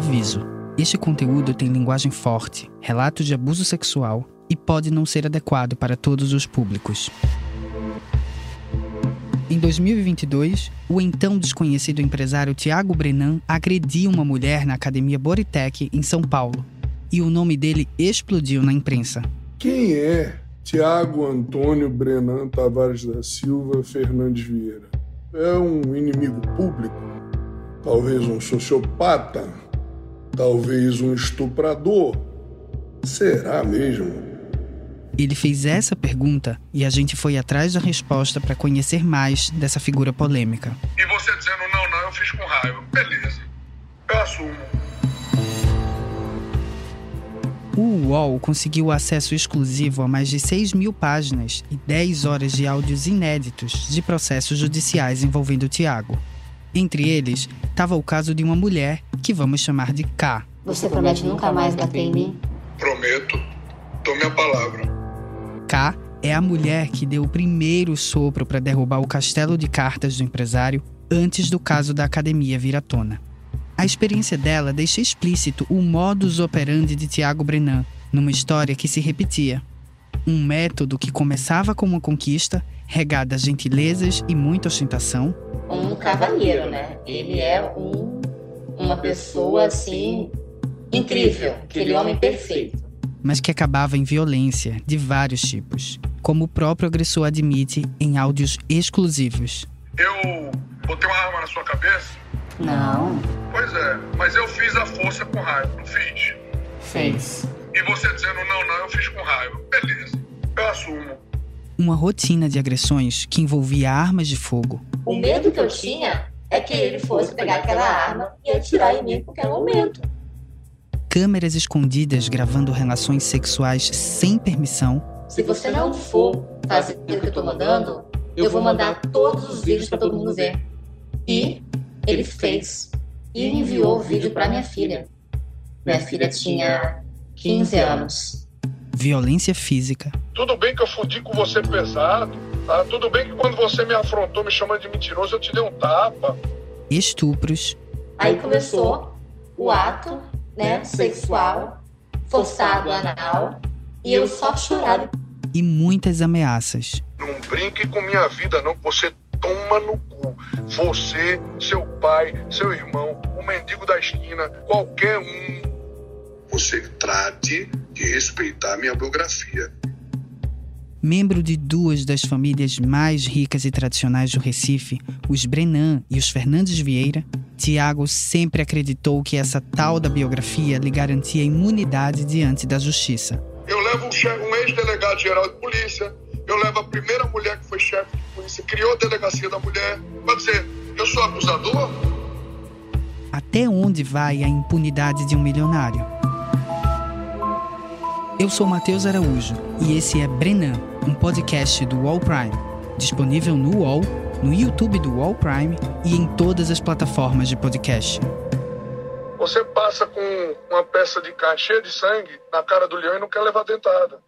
Aviso: este conteúdo tem linguagem forte, relatos de abuso sexual e pode não ser adequado para todos os públicos. Em 2022, o então desconhecido empresário Tiago Brenan agrediu uma mulher na Academia Boritec, em São Paulo. E o nome dele explodiu na imprensa. Quem é Tiago Antônio Brenan Tavares da Silva Fernandes Vieira? É um inimigo público? Talvez um sociopata? Talvez um estuprador? Será mesmo? Ele fez essa pergunta e a gente foi atrás da resposta para conhecer mais dessa figura polêmica. E você dizendo não, não, eu fiz com raiva. Beleza, eu assumo. O UOL conseguiu acesso exclusivo a mais de 6 mil páginas e 10 horas de áudios inéditos de processos judiciais envolvendo o Tiago. Entre eles, estava o caso de uma mulher que vamos chamar de K. Você promete nunca mais bater em mim? Prometo. Tome a palavra. K é a mulher que deu o primeiro sopro para derrubar o castelo de cartas do empresário antes do caso da academia vir à tona. A experiência dela deixa explícito o modus operandi de Tiago Brenan, numa história que se repetia. Um método que começava com uma conquista, regada a gentilezas e muita ostentação. Um cavalheiro, né? Ele é um, uma pessoa assim incrível, aquele homem perfeito mas que acabava em violência de vários tipos, como o próprio agressor admite em áudios exclusivos. Eu botei uma arma na sua cabeça? Não. Pois é, mas eu fiz a força com raiva, não fiz? Fez. E você dizendo não, não, eu fiz com raiva. Beleza, eu assumo. Uma rotina de agressões que envolvia armas de fogo. O medo que eu tinha é que ele fosse pegar aquela arma e atirar em mim a qualquer momento câmeras escondidas gravando relações sexuais sem permissão. Se você não for fazer o que eu tô mandando, eu vou mandar todos os vídeos para todo mundo ver. E ele fez. E enviou o vídeo para minha filha. Minha filha tinha 15 anos. Violência física. Tudo bem que eu fudi com você pesado, tá? Tudo bem que quando você me afrontou me chamando de mentiroso, eu te dei um tapa. Estupros. Aí começou o ato né, sexual, forçado anal, e eu só chorava. E muitas ameaças. Não brinque com minha vida, não. Você toma no cu. Você, seu pai, seu irmão, o mendigo da esquina, qualquer um. Você trate de respeitar minha biografia. Membro de duas das famílias mais ricas e tradicionais do Recife, os Brenan e os Fernandes Vieira, Tiago sempre acreditou que essa tal da biografia lhe garantia imunidade diante da justiça. Eu levo um, um ex-delegado geral de polícia, eu levo a primeira mulher que foi chefe de polícia, criou a delegacia da mulher. Pode dizer, eu sou acusador? Até onde vai a impunidade de um milionário? Eu sou Matheus Araújo e esse é Brenan, um podcast do Wall Prime, disponível no Wall, no YouTube do Wall Prime e em todas as plataformas de podcast. Você passa com uma peça de carne cheia de sangue na cara do leão e não quer levar dentada.